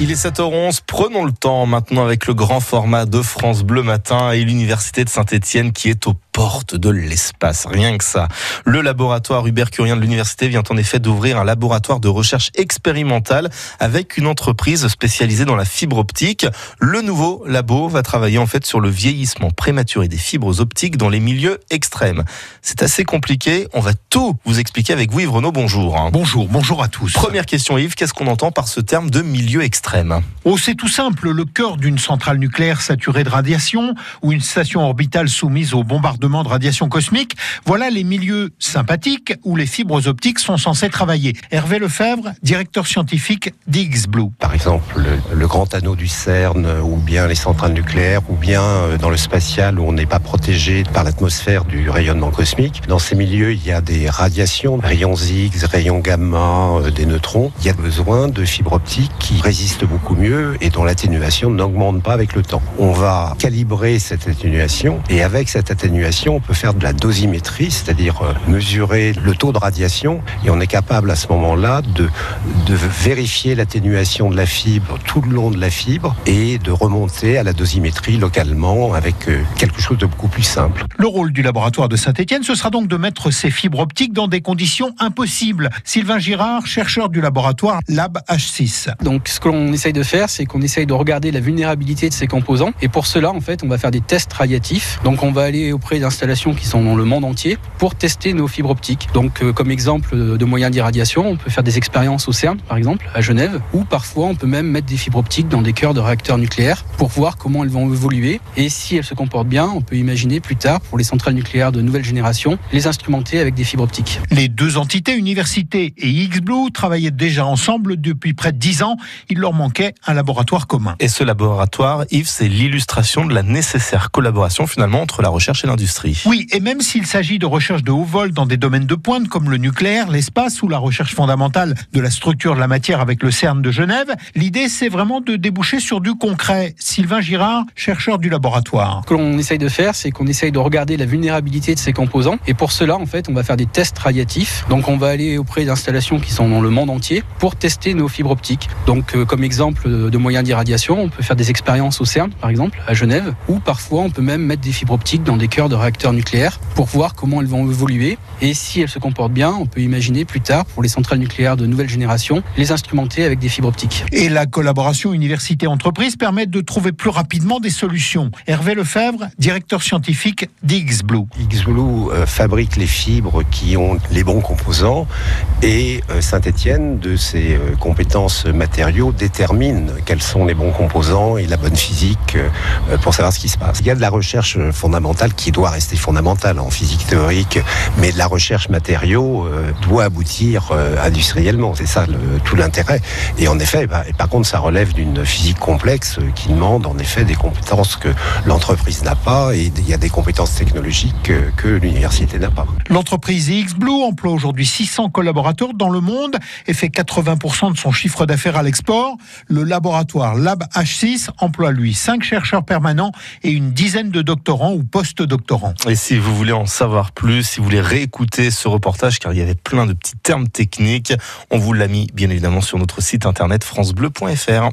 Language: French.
Il est 7h11, prenons le temps maintenant avec le grand format de France Bleu Matin et l'Université de Saint-Etienne qui est au porte de l'espace, rien que ça. Le laboratoire Hubert Curien de l'université vient en effet d'ouvrir un laboratoire de recherche expérimentale avec une entreprise spécialisée dans la fibre optique. Le nouveau labo va travailler en fait sur le vieillissement prématuré des fibres optiques dans les milieux extrêmes. C'est assez compliqué, on va tout vous expliquer avec vous Yves Renaud, bonjour. Bonjour, bonjour à tous. Première question Yves, qu'est-ce qu'on entend par ce terme de milieu extrême? Oh, c'est tout simple, le cœur d'une centrale nucléaire saturée de radiation ou une station orbitale soumise au bombardement de radiation cosmique, voilà les milieux sympathiques où les fibres optiques sont censées travailler. Hervé Lefebvre, directeur scientifique d'X-Blue. Par exemple, le, grand anneau du CERN, ou bien les centrales nucléaires, ou bien euh, dans le spatial où on n'est pas protégé par l'atmosphère du rayonnement cosmique. Dans ces milieux, il y a des radiations, rayons X, rayons gamma, euh, des neutrons. Il y a besoin de fibres optiques qui résistent beaucoup mieux et dont l'atténuation n'augmente pas avec le temps. On va calibrer cette atténuation et avec cette atténuation, on peut faire de la dosimétrie, c'est-à-dire euh, mesurer le taux de radiation, et on est capable à ce moment-là de, de vérifier l'atténuation de la fibre tout le long de la fibre et de remonter à la dosimétrie localement avec euh, quelque chose de beaucoup plus simple. Le rôle du laboratoire de Saint-Etienne, ce sera donc de mettre ces fibres optiques dans des conditions impossibles. Sylvain Girard, chercheur du laboratoire Lab H6. Donc ce que l'on essaye de faire, c'est qu'on essaye de regarder la vulnérabilité de ces composants, et pour cela, en fait, on va faire des tests radiatifs. Donc on va aller auprès installations qui sont dans le monde entier pour tester nos fibres optiques. Donc, euh, comme exemple de moyens d'irradiation, on peut faire des expériences au CERN, par exemple, à Genève, ou parfois on peut même mettre des fibres optiques dans des cœurs de réacteurs nucléaires pour voir comment elles vont évoluer. Et si elles se comportent bien, on peut imaginer plus tard, pour les centrales nucléaires de nouvelle génération, les instrumenter avec des fibres optiques. Les deux entités, université et X-Blue, travaillaient déjà ensemble depuis près de dix ans. Il leur manquait un laboratoire commun. Et ce laboratoire, Yves, c'est l'illustration de la nécessaire collaboration finalement entre la recherche et l'industrie. Oui, et même s'il s'agit de recherche de haut vol dans des domaines de pointe comme le nucléaire, l'espace ou la recherche fondamentale de la structure de la matière avec le CERN de Genève, l'idée c'est vraiment de déboucher sur du concret. Sylvain Girard, chercheur du laboratoire. Ce que l'on essaye de faire, c'est qu'on essaye de regarder la vulnérabilité de ces composants. Et pour cela, en fait, on va faire des tests radiatifs. Donc on va aller auprès d'installations qui sont dans le monde entier pour tester nos fibres optiques. Donc euh, comme exemple de moyens d'irradiation, on peut faire des expériences au CERN, par exemple, à Genève, ou parfois on peut même mettre des fibres optiques dans des cœurs de réacteurs nucléaires pour voir comment elles vont évoluer. Et si elles se comportent bien, on peut imaginer plus tard, pour les centrales nucléaires de nouvelle génération, les instrumenter avec des fibres optiques. Et la collaboration université-entreprise permet de trouver plus rapidement des solutions. Hervé Lefebvre, directeur scientifique d'X-Blue. X-Blue euh, fabrique les fibres qui ont les bons composants et euh, Saint-Étienne, de ses euh, compétences matériaux, détermine quels sont les bons composants et la bonne physique pour savoir ce qui se passe. Il y a de la recherche fondamentale qui doit rester fondamentale en physique théorique, mais la recherche matériaux euh, doit aboutir euh, industriellement. C'est ça tout l'intérêt. Et en effet, bah, par contre, ça relève d'une physique complexe euh, qui demande en effet des compétences que l'entreprise n'a pas et il y a des compétences technologiques que, l'université n'a pas. L'entreprise X-Blue emploie aujourd'hui 600 collaborateurs dans le monde et fait 80% de son chiffre d'affaires à l'export. Le laboratoire Lab H6 emploie lui 5 chercheurs permanents et une dizaine de doctorants ou post-doctorants. Et si vous voulez en savoir plus, si vous voulez réécouter ce reportage, car il y avait plein de petits termes techniques, on vous l'a mis bien évidemment sur notre site internet francebleu.fr.